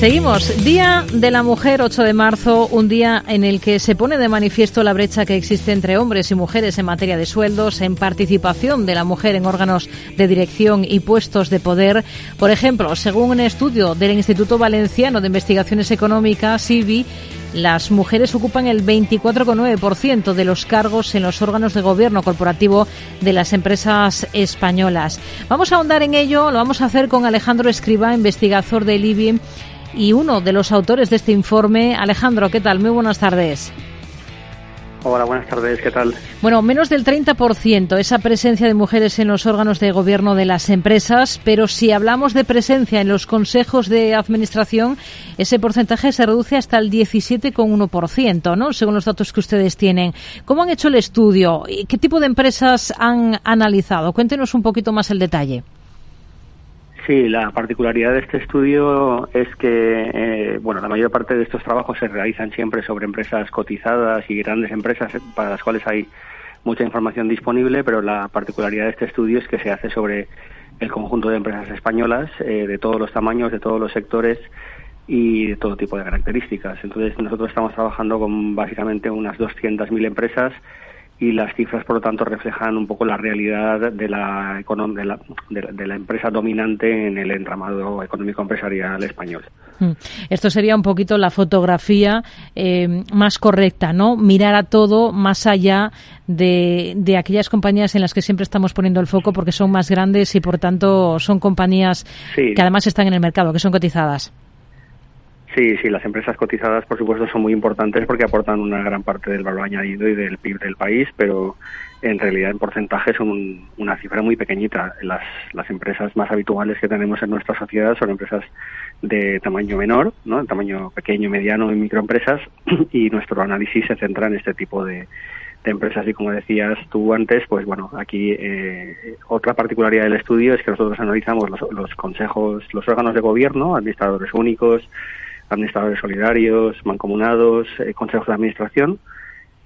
Seguimos. Día de la Mujer, 8 de marzo, un día en el que se pone de manifiesto la brecha que existe entre hombres y mujeres en materia de sueldos, en participación de la mujer en órganos de dirección y puestos de poder. Por ejemplo, según un estudio del Instituto Valenciano de Investigaciones Económicas, IBI, las mujeres ocupan el 24,9% de los cargos en los órganos de gobierno corporativo de las empresas españolas. Vamos a ahondar en ello, lo vamos a hacer con Alejandro Escriba, investigador del IBI y uno de los autores de este informe. Alejandro, ¿qué tal? Muy buenas tardes. Hola, buenas tardes, ¿qué tal? Bueno, menos del 30% esa presencia de mujeres en los órganos de gobierno de las empresas, pero si hablamos de presencia en los consejos de administración, ese porcentaje se reduce hasta el 17,1%, ¿no? Según los datos que ustedes tienen. ¿Cómo han hecho el estudio? ¿Qué tipo de empresas han analizado? Cuéntenos un poquito más el detalle. Sí, la particularidad de este estudio es que, eh, bueno, la mayor parte de estos trabajos se realizan siempre sobre empresas cotizadas y grandes empresas para las cuales hay mucha información disponible, pero la particularidad de este estudio es que se hace sobre el conjunto de empresas españolas eh, de todos los tamaños, de todos los sectores y de todo tipo de características. Entonces, nosotros estamos trabajando con básicamente unas 200.000 empresas y las cifras, por lo tanto, reflejan un poco la realidad de la, de la, de la empresa dominante en el entramado económico empresarial español. Mm. Esto sería un poquito la fotografía eh, más correcta, ¿no? Mirar a todo más allá de, de, aquellas compañías en las que siempre estamos poniendo el foco porque son más grandes y, por tanto, son compañías que además están en el mercado, que son cotizadas. Sí, sí, las empresas cotizadas, por supuesto, son muy importantes porque aportan una gran parte del valor añadido y del PIB del país, pero en realidad en porcentaje son una cifra muy pequeñita. Las, las empresas más habituales que tenemos en nuestra sociedad son empresas de tamaño menor, ¿no? tamaño pequeño, mediano y microempresas, y nuestro análisis se centra en este tipo de, empresas y como decías tú antes, pues bueno, aquí eh, otra particularidad del estudio es que nosotros analizamos los, los consejos, los órganos de gobierno, administradores únicos, administradores solidarios, mancomunados, eh, consejos de administración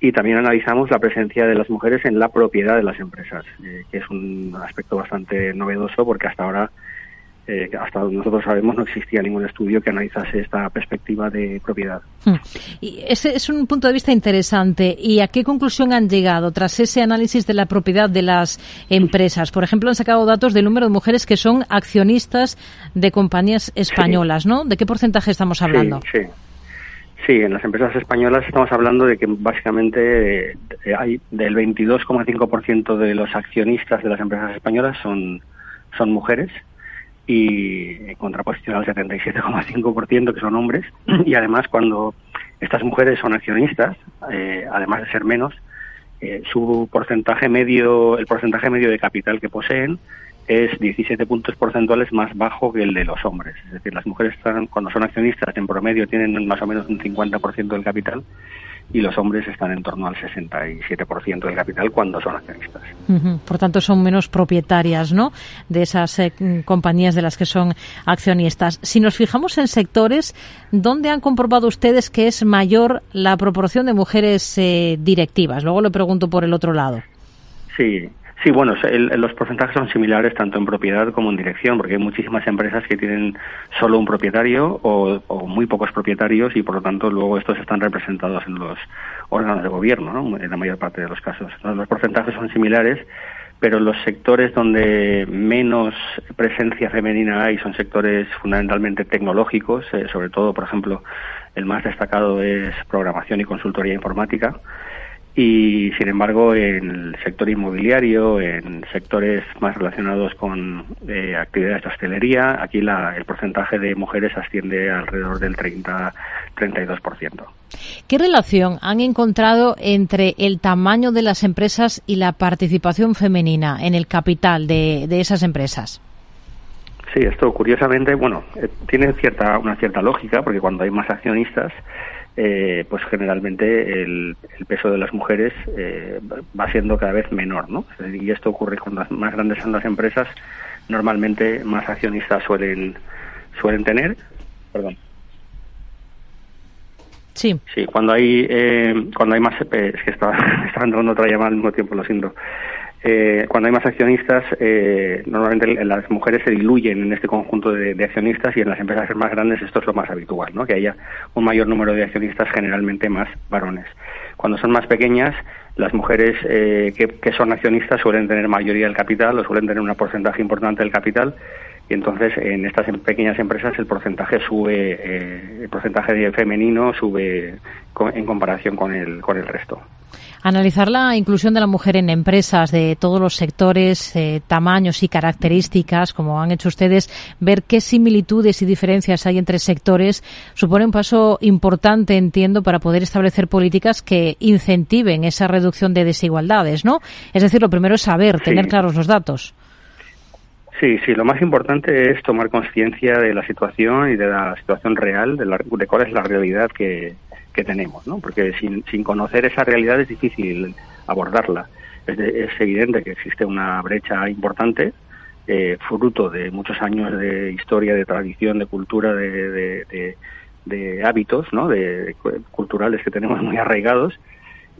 y también analizamos la presencia de las mujeres en la propiedad de las empresas, eh, que es un aspecto bastante novedoso porque hasta ahora eh, hasta donde nosotros sabemos no existía ningún estudio que analizase esta perspectiva de propiedad. Hmm. Y ese es un punto de vista interesante. ¿Y a qué conclusión han llegado tras ese análisis de la propiedad de las empresas? Por ejemplo, han sacado datos del número de mujeres que son accionistas de compañías españolas, ¿no? ¿De qué porcentaje estamos hablando? Sí, sí. en las empresas españolas estamos hablando de que básicamente eh, hay del 22,5% de los accionistas de las empresas españolas son, son mujeres y en contraposición al 77,5% que son hombres. Y además, cuando estas mujeres son accionistas, eh, además de ser menos, eh, su porcentaje medio, el porcentaje medio de capital que poseen es 17 puntos porcentuales más bajo que el de los hombres. Es decir, las mujeres están, cuando son accionistas en promedio tienen más o menos un 50% del capital y los hombres están en torno al 67% del capital cuando son accionistas. Por tanto, son menos propietarias ¿no? de esas eh, compañías de las que son accionistas. Si nos fijamos en sectores, ¿dónde han comprobado ustedes que es mayor la proporción de mujeres eh, directivas? Luego le pregunto por el otro lado. Sí, Sí, bueno, los porcentajes son similares tanto en propiedad como en dirección, porque hay muchísimas empresas que tienen solo un propietario o, muy pocos propietarios y por lo tanto luego estos están representados en los órganos de gobierno, ¿no? en la mayor parte de los casos. los porcentajes son similares, pero los sectores donde menos presencia femenina hay son sectores fundamentalmente tecnológicos, eh, sobre todo, por ejemplo, el más destacado es programación y consultoría informática y sin embargo en el sector inmobiliario, en sectores más relacionados con eh, actividades de hostelería, aquí la, el porcentaje de mujeres asciende alrededor del 30-32%. ¿Qué relación han encontrado entre el tamaño de las empresas y la participación femenina en el capital de, de esas empresas? Sí, esto curiosamente, bueno, eh, tiene cierta, una cierta lógica, porque cuando hay más accionistas, eh, pues generalmente el, peso de las mujeres eh, va siendo cada vez menor, ¿no? Y esto ocurre cuando más grandes son las empresas, normalmente más accionistas suelen suelen tener, perdón. Sí. Sí, cuando hay eh, cuando hay más es que está, está entrando otra llamada al mismo tiempo, lo siento. Eh, cuando hay más accionistas, eh, normalmente las mujeres se diluyen en este conjunto de, accionistas y en las empresas más grandes esto es lo más habitual, ¿no? que haya un mayor número de accionistas, generalmente más varones. Cuando son más pequeñas, las mujeres eh, que, son accionistas suelen tener mayoría del capital o suelen tener un porcentaje importante del capital y entonces en estas em, pequeñas empresas el porcentaje sube, el porcentaje de femenino sube en comparación con el, con el resto. Analizar la inclusión de la mujer en empresas de todos los sectores, eh, tamaños y características, como han hecho ustedes, ver qué similitudes y diferencias hay entre sectores, supone un paso importante, entiendo, para poder establecer políticas que incentiven esa reducción de desigualdades, ¿no? Es decir, lo primero es saber, tener claros los datos. Sí, sí, lo más importante es tomar conciencia de la situación y de la situación real, de, de cuál es la realidad que, que tenemos, ¿no? Porque sin, sin conocer esa realidad es difícil abordarla. Es, es evidente que existe una brecha importante, eh, fruto de muchos años de historia, de tradición, de cultura, de, de, de, hábitos, ¿no? De, culturales que tenemos muy arraigados,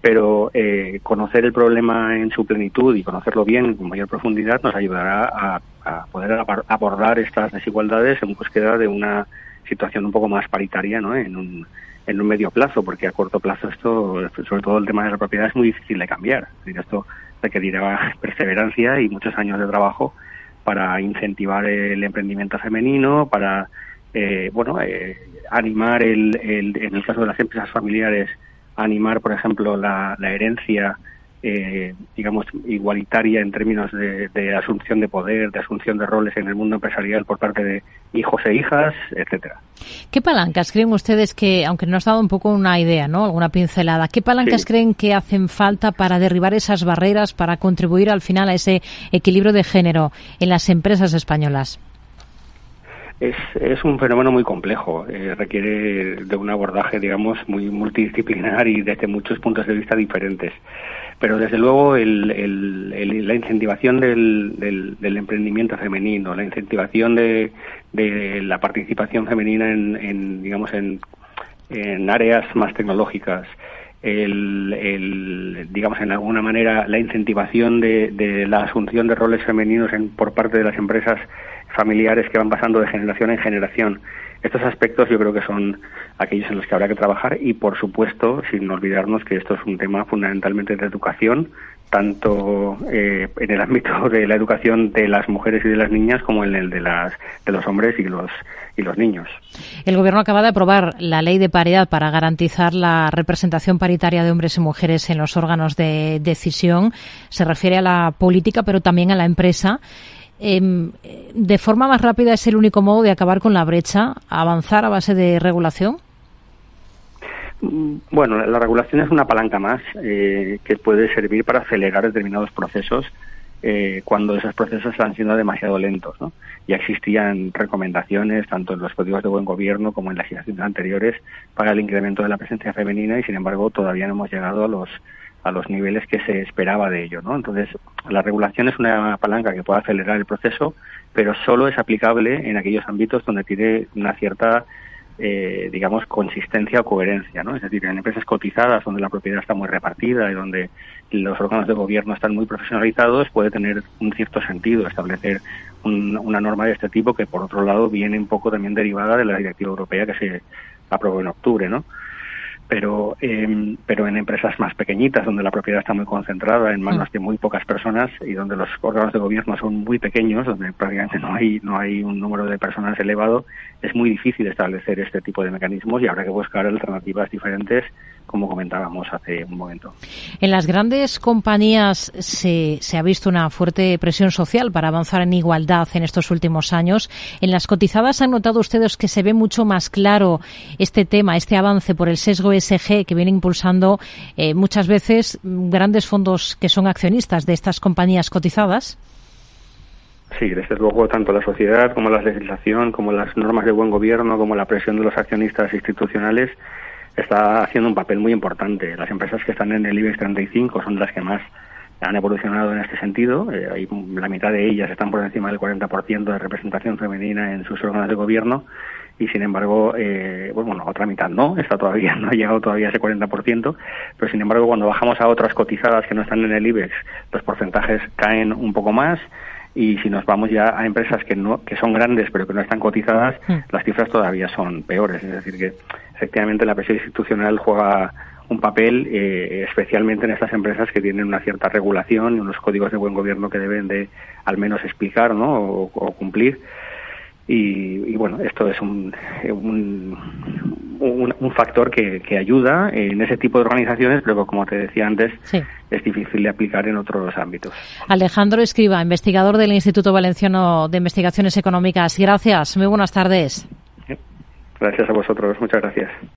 pero eh, conocer el problema en su plenitud y conocerlo bien con mayor profundidad nos ayudará a, a poder abordar estas desigualdades en búsqueda de una situación un poco más paritaria, ¿no? En un en un medio plazo, porque a corto plazo esto, sobre todo el tema de la propiedad, es muy difícil de cambiar. Esto requerirá perseverancia y muchos años de trabajo para incentivar el emprendimiento femenino, para eh, bueno eh, animar el, en el caso de las empresas familiares, animar, por ejemplo, la, la herencia eh, digamos, igualitaria en términos de, asunción de poder, de asunción de roles en el mundo empresarial por parte de hijos e hijas, etcétera. ¿Qué palancas creen ustedes que, aunque nos ha dado un poco una idea, ¿no? Alguna pincelada, ¿qué palancas creen que hacen falta para derribar esas barreras, para contribuir al final a ese equilibrio de género en las empresas españolas? Es, es un fenómeno muy complejo, eh, requiere de un abordaje, digamos, muy multidisciplinar y desde muchos puntos de vista diferentes. Pero desde luego el, el, la incentivación del, del, emprendimiento femenino, la incentivación de, de la participación femenina en, en digamos, en, en áreas más tecnológicas, el, el, digamos en alguna manera la incentivación de, de la asunción de roles femeninos en, por parte de las empresas familiares que van pasando de generación en generación. Estos aspectos yo creo que son aquellos en los que habrá que trabajar y, por supuesto, sin olvidarnos que esto es un tema fundamentalmente de educación, tanto eh, en el ámbito de la educación de las mujeres y de las niñas como en el de, las, de los hombres y los, y los niños. El Gobierno acaba de aprobar la ley de paridad para garantizar la representación paritaria de hombres y mujeres en los órganos de decisión. Se refiere a la política, pero también a la empresa. Em, de forma más rápida es el único modo de acabar con la brecha, avanzar a base de regulación. Mm, bueno, la regulación es una palanca más eh, que puede servir para acelerar determinados procesos eh, cuando esos procesos están siendo demasiado lentos. ¿no? Ya existían recomendaciones, tanto en los códigos de buen gobierno como en las legislaciones anteriores, para el incremento de la presencia femenina y, sin embargo, todavía no hemos llegado a los a los niveles que se esperaba de ello, ¿no? Entonces, la regulación es una palanca que puede acelerar el proceso, pero solo es aplicable en aquellos ámbitos donde tiene una cierta, eh, digamos, consistencia o coherencia, ¿no? Es decir, en empresas cotizadas donde la propiedad está muy repartida y donde los órganos de gobierno están muy profesionalizados, puede tener un cierto sentido establecer una norma de este tipo que, por otro lado, viene un poco también derivada de la directiva europea que se aprobó en octubre, ¿no? Pero, eh, pero en empresas más pequeñitas, donde la propiedad está muy concentrada en manos mm. de muy pocas personas y donde los órganos de gobierno son muy pequeños, donde prácticamente no hay, no hay un número de personas elevado, es muy difícil establecer este tipo de mecanismos y habrá que buscar alternativas diferentes como comentábamos hace un momento. En las grandes compañías se, se, ha visto una fuerte presión social para avanzar en igualdad en estos últimos años. En las cotizadas han notado ustedes que se ve mucho más claro este tema, este avance por el sesgo SG que viene impulsando eh, muchas veces grandes fondos que son accionistas de estas compañías cotizadas. Sí, desde luego tanto la sociedad como la legislación, como las normas de buen gobierno, como la presión de los accionistas institucionales está haciendo un papel muy importante. Las empresas que están en el IBEX 35 son las que más han evolucionado en este sentido. Eh, hay, la mitad de ellas están por encima del 40% de representación femenina en sus órganos de gobierno y sin embargo, eh, pues bueno, otra mitad no, está todavía, no ha llegado todavía a ese 40%, pero sin embargo cuando bajamos a otras cotizadas que no están en el IBEX, los porcentajes caen un poco más y si nos vamos ya a empresas que no que son grandes pero que no están cotizadas, hmm. las cifras todavía son peores, es decir que efectivamente la presión institucional juega un papel eh, especialmente en estas empresas que tienen una cierta regulación y unos códigos de buen gobierno que deben de al menos explicar ¿no? o, cumplir. Y, bueno esto es un, un, un, factor que, que, ayuda en ese tipo de organizaciones pero como te decía antes es difícil de aplicar en otros ámbitos. Alejandro Escriba investigador del Instituto Valenciano de Investigaciones Económicas. Gracias. Muy buenas tardes. Gracias a vosotros. Muchas gracias